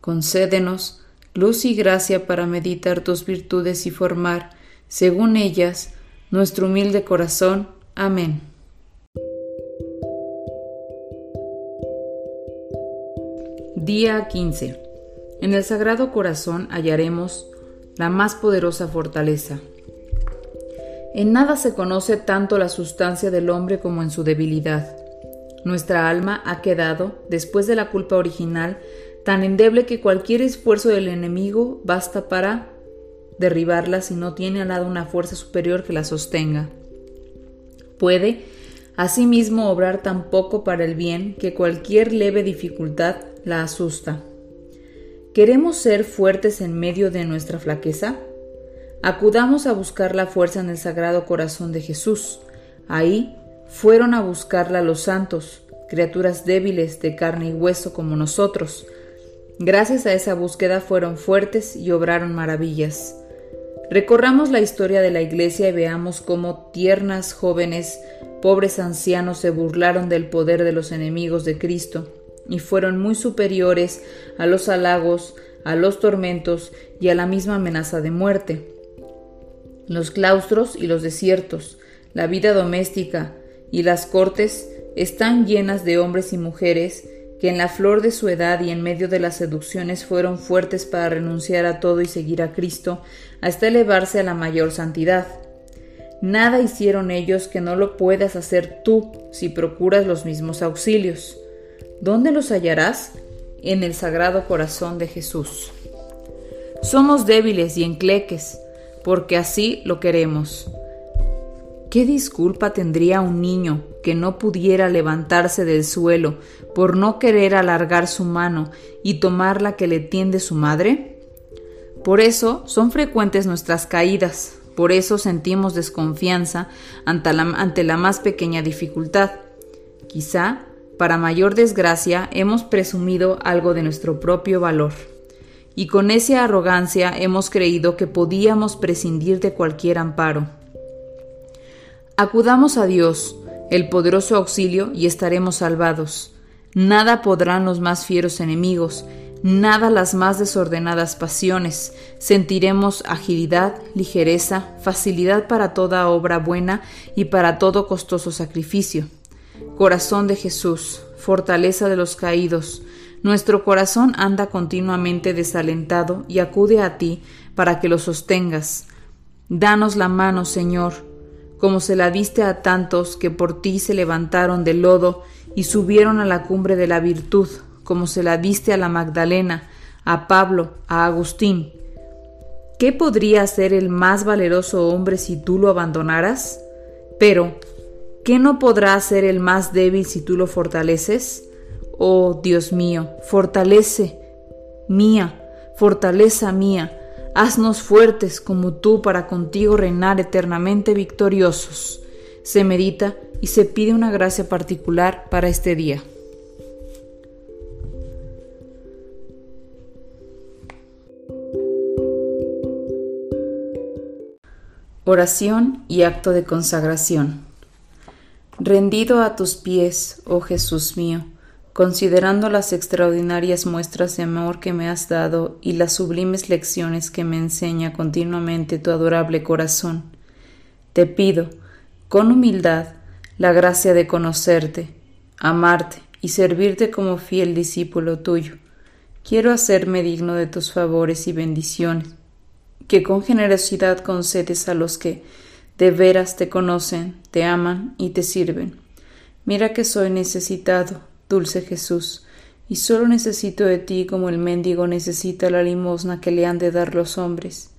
Concédenos luz y gracia para meditar tus virtudes y formar, según ellas, nuestro humilde corazón. Amén. Día 15. En el Sagrado Corazón hallaremos la más poderosa fortaleza. En nada se conoce tanto la sustancia del hombre como en su debilidad. Nuestra alma ha quedado, después de la culpa original, tan endeble que cualquier esfuerzo del enemigo basta para derribarla si no tiene al lado una fuerza superior que la sostenga. Puede, asimismo, obrar tan poco para el bien que cualquier leve dificultad la asusta. ¿Queremos ser fuertes en medio de nuestra flaqueza? Acudamos a buscar la fuerza en el Sagrado Corazón de Jesús. Ahí fueron a buscarla los santos, criaturas débiles de carne y hueso como nosotros, Gracias a esa búsqueda fueron fuertes y obraron maravillas. Recorramos la historia de la Iglesia y veamos cómo tiernas jóvenes, pobres ancianos se burlaron del poder de los enemigos de Cristo y fueron muy superiores a los halagos, a los tormentos y a la misma amenaza de muerte. Los claustros y los desiertos, la vida doméstica y las cortes están llenas de hombres y mujeres que en la flor de su edad y en medio de las seducciones fueron fuertes para renunciar a todo y seguir a Cristo, hasta elevarse a la mayor santidad. Nada hicieron ellos que no lo puedas hacer tú si procuras los mismos auxilios. ¿Dónde los hallarás? En el Sagrado Corazón de Jesús. Somos débiles y encleques, porque así lo queremos. ¿Qué disculpa tendría un niño que no pudiera levantarse del suelo por no querer alargar su mano y tomar la que le tiende su madre? Por eso son frecuentes nuestras caídas, por eso sentimos desconfianza ante la, ante la más pequeña dificultad. Quizá, para mayor desgracia, hemos presumido algo de nuestro propio valor. Y con esa arrogancia hemos creído que podíamos prescindir de cualquier amparo. Acudamos a Dios, el poderoso auxilio, y estaremos salvados. Nada podrán los más fieros enemigos, nada las más desordenadas pasiones. Sentiremos agilidad, ligereza, facilidad para toda obra buena y para todo costoso sacrificio. Corazón de Jesús, fortaleza de los caídos, nuestro corazón anda continuamente desalentado y acude a ti para que lo sostengas. Danos la mano, Señor, como se la diste a tantos que por ti se levantaron del lodo y subieron a la cumbre de la virtud, como se la diste a la Magdalena, a Pablo, a Agustín. ¿Qué podría ser el más valeroso hombre si tú lo abandonaras? Pero, ¿qué no podrá ser el más débil si tú lo fortaleces? Oh Dios mío, fortalece, mía, fortaleza mía, Haznos fuertes como tú para contigo reinar eternamente victoriosos. Se medita y se pide una gracia particular para este día. Oración y acto de consagración. Rendido a tus pies, oh Jesús mío, considerando las extraordinarias muestras de amor que me has dado y las sublimes lecciones que me enseña continuamente tu adorable corazón, te pido, con humildad, la gracia de conocerte, amarte y servirte como fiel discípulo tuyo. Quiero hacerme digno de tus favores y bendiciones, que con generosidad concedes a los que de veras te conocen, te aman y te sirven. Mira que soy necesitado dulce Jesús, y solo necesito de ti como el mendigo necesita la limosna que le han de dar los hombres.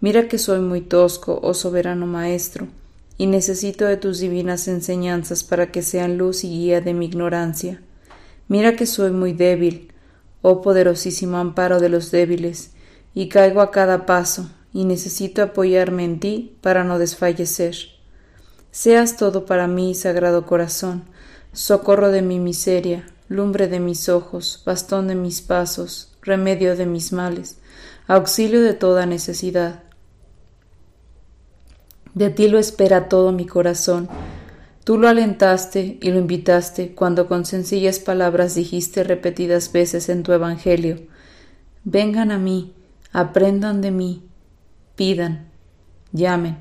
Mira que soy muy tosco, oh soberano Maestro, y necesito de tus divinas enseñanzas para que sean luz y guía de mi ignorancia. Mira que soy muy débil, oh poderosísimo amparo de los débiles, y caigo a cada paso, y necesito apoyarme en ti para no desfallecer. Seas todo para mí, Sagrado Corazón, socorro de mi miseria, lumbre de mis ojos, bastón de mis pasos, remedio de mis males, auxilio de toda necesidad. De ti lo espera todo mi corazón. Tú lo alentaste y lo invitaste cuando con sencillas palabras dijiste repetidas veces en tu Evangelio, Vengan a mí, aprendan de mí, pidan, llamen.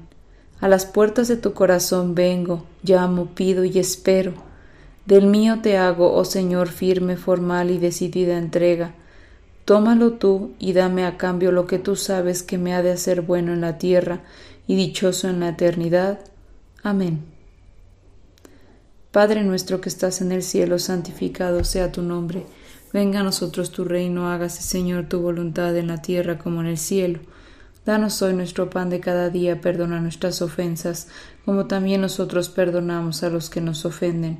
A las puertas de tu corazón vengo, llamo, pido y espero. Del mío te hago, oh Señor, firme, formal y decidida entrega. Tómalo tú y dame a cambio lo que tú sabes que me ha de hacer bueno en la tierra y dichoso en la eternidad. Amén. Padre nuestro que estás en el cielo, santificado sea tu nombre. Venga a nosotros tu reino, hágase Señor tu voluntad en la tierra como en el cielo. Danos hoy nuestro pan de cada día, perdona nuestras ofensas, como también nosotros perdonamos a los que nos ofenden.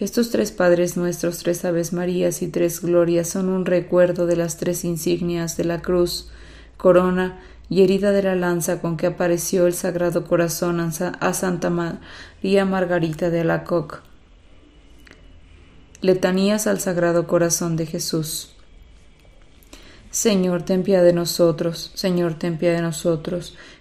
Estos tres Padres nuestros, tres Aves Marías y tres Glorias son un recuerdo de las tres insignias de la cruz, corona y herida de la lanza con que apareció el Sagrado Corazón a Santa María Margarita de Alacoc. Letanías al Sagrado Corazón de Jesús. Señor, ten piedad de nosotros, Señor, ten piedad de nosotros,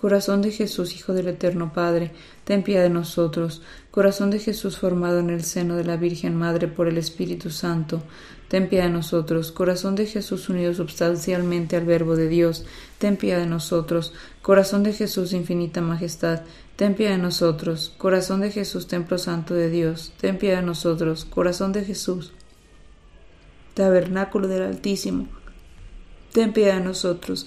Corazón de Jesús, Hijo del Eterno Padre, ten piedad de nosotros. Corazón de Jesús formado en el seno de la Virgen Madre por el Espíritu Santo, ten piedad de nosotros. Corazón de Jesús unido substancialmente al Verbo de Dios, ten piedad de nosotros. Corazón de Jesús infinita majestad, ten piedad de nosotros. Corazón de Jesús, templo santo de Dios, ten piedad de nosotros. Corazón de Jesús, tabernáculo del Altísimo, ten piedad de nosotros.